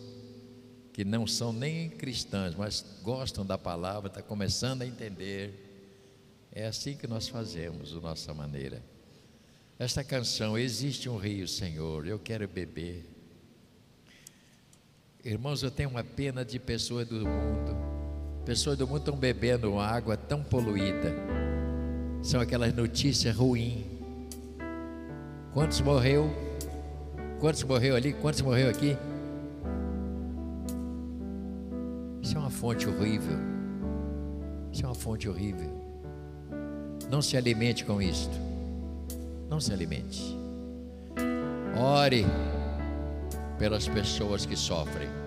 que não são nem cristãs, mas gostam da palavra, está começando a entender. É assim que nós fazemos, a nossa maneira. Esta canção, Existe um Rio, Senhor, eu quero beber. Irmãos, eu tenho uma pena de pessoas do mundo. Pessoas do mundo estão bebendo água tão poluída. São aquelas notícias ruins. Quantos morreu? Quantos morreu ali? Quantos morreu aqui? Isso é uma fonte horrível. Isso é uma fonte horrível. Não se alimente com isto. Não se alimente. Ore pelas pessoas que sofrem.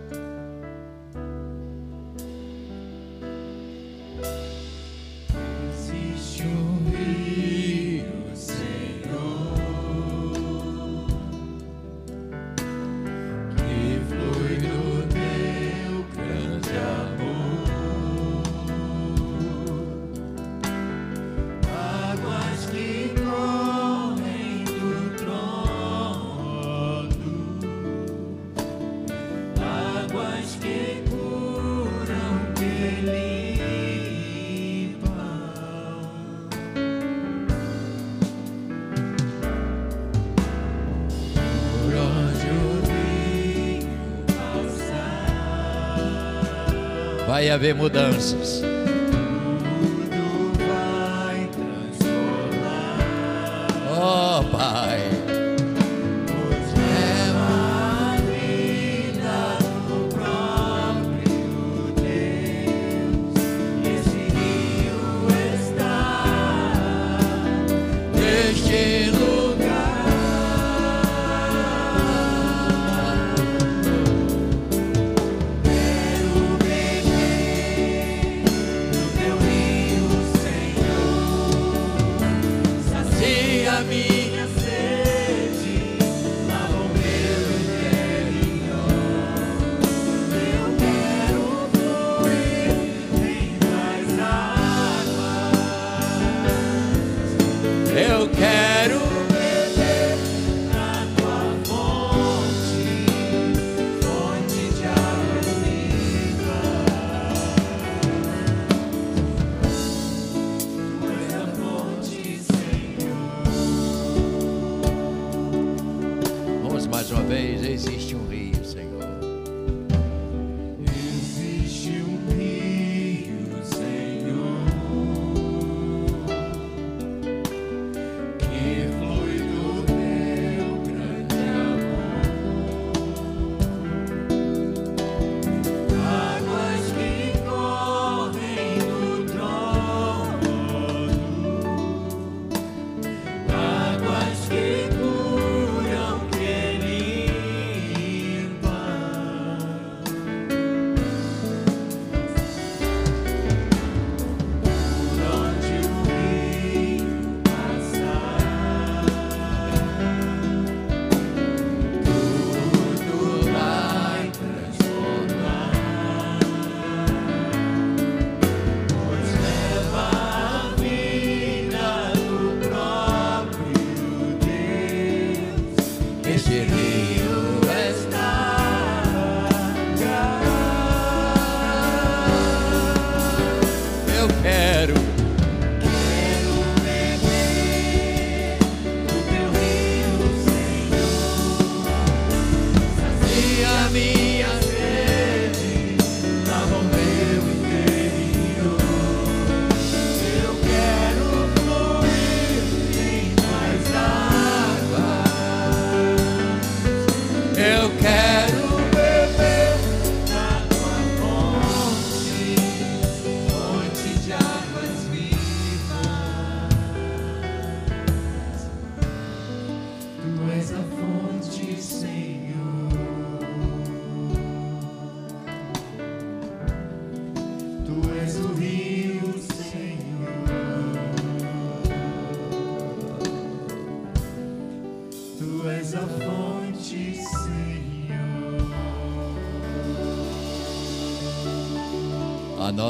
vai haver mudanças.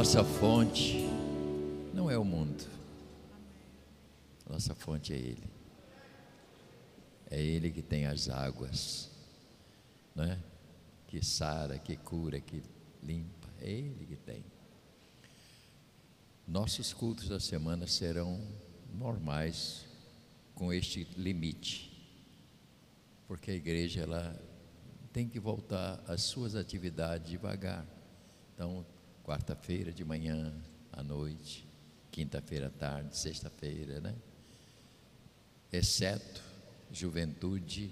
nossa fonte não é o mundo. Nossa fonte é Ele. É Ele que tem as águas, né? que sara, que cura, que limpa. É Ele que tem. Nossos cultos da semana serão normais com este limite, porque a igreja ela tem que voltar às suas atividades devagar. Então, quarta-feira de manhã, à noite, quinta-feira à tarde, sexta-feira, né? Exceto juventude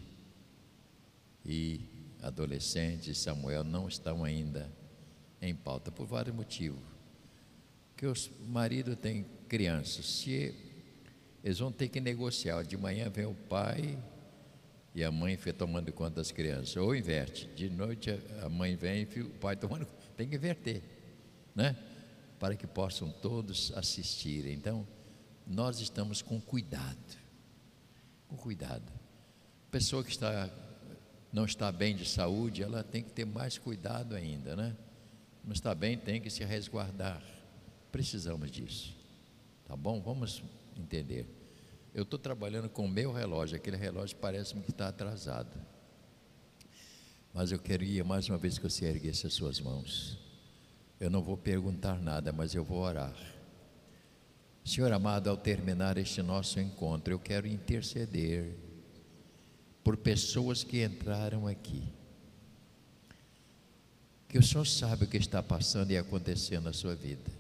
e adolescente Samuel não estão ainda em pauta por vários motivos. Que os maridos têm crianças, se eles vão ter que negociar, de manhã vem o pai e a mãe fica tomando conta das crianças, ou inverte, de noite a mãe vem e o pai tomando, tem que inverter né? Para que possam todos assistir. Então, nós estamos com cuidado. Com cuidado. Pessoa que está não está bem de saúde, ela tem que ter mais cuidado ainda, né? Não está bem, tem que se resguardar. Precisamos disso. Tá bom? Vamos entender. Eu estou trabalhando com o meu relógio, aquele relógio parece-me que está atrasado. Mas eu queria mais uma vez que você erguesse as suas mãos. Eu não vou perguntar nada, mas eu vou orar. Senhor amado, ao terminar este nosso encontro, eu quero interceder por pessoas que entraram aqui. Que o Senhor sabe o que está passando e acontecendo na sua vida.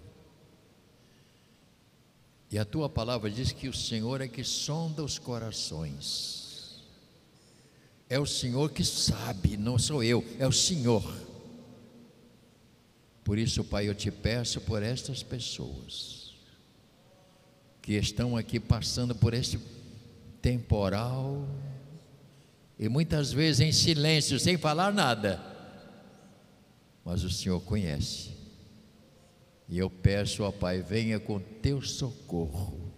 E a tua palavra diz que o Senhor é que sonda os corações. É o Senhor que sabe, não sou eu, é o Senhor. Por isso, Pai, eu te peço por estas pessoas que estão aqui passando por este temporal e muitas vezes em silêncio, sem falar nada, mas o Senhor conhece. E eu peço, ó Pai, venha com teu socorro,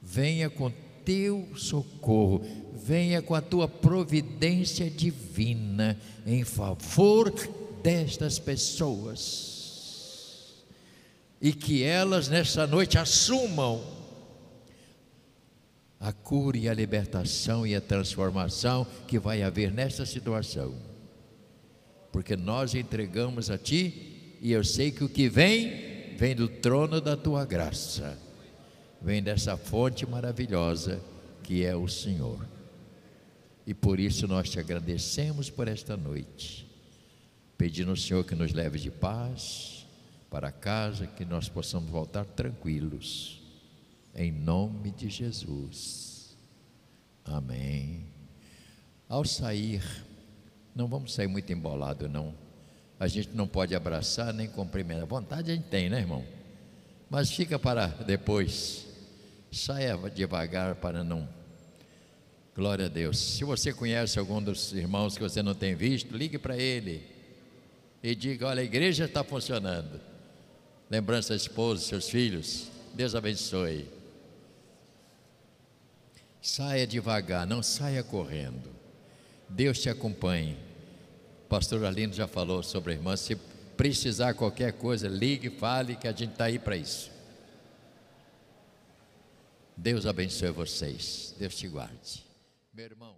venha com teu socorro, venha com a tua providência divina em favor destas pessoas, e que elas nesta noite assumam a cura e a libertação e a transformação que vai haver nesta situação, porque nós entregamos a Ti e eu sei que o que vem, vem do trono da tua graça, vem dessa fonte maravilhosa que é o Senhor. E por isso nós te agradecemos por esta noite, pedindo ao Senhor que nos leve de paz para casa, que nós possamos voltar tranquilos, em nome de Jesus. Amém. Ao sair, não vamos sair muito embolado, não a gente não pode abraçar nem cumprimentar. Vontade a gente tem, né, irmão? Mas fica para depois. Saia devagar para não. Glória a Deus. Se você conhece algum dos irmãos que você não tem visto, ligue para ele e diga: Olha, a igreja está funcionando. Lembrança da esposa, seus filhos. Deus abençoe. Saia devagar, não saia correndo. Deus te acompanhe. Pastor Alino já falou sobre a irmã. Se precisar qualquer coisa, ligue, fale, que a gente está aí para isso. Deus abençoe vocês. Deus te guarde. Meu irmão.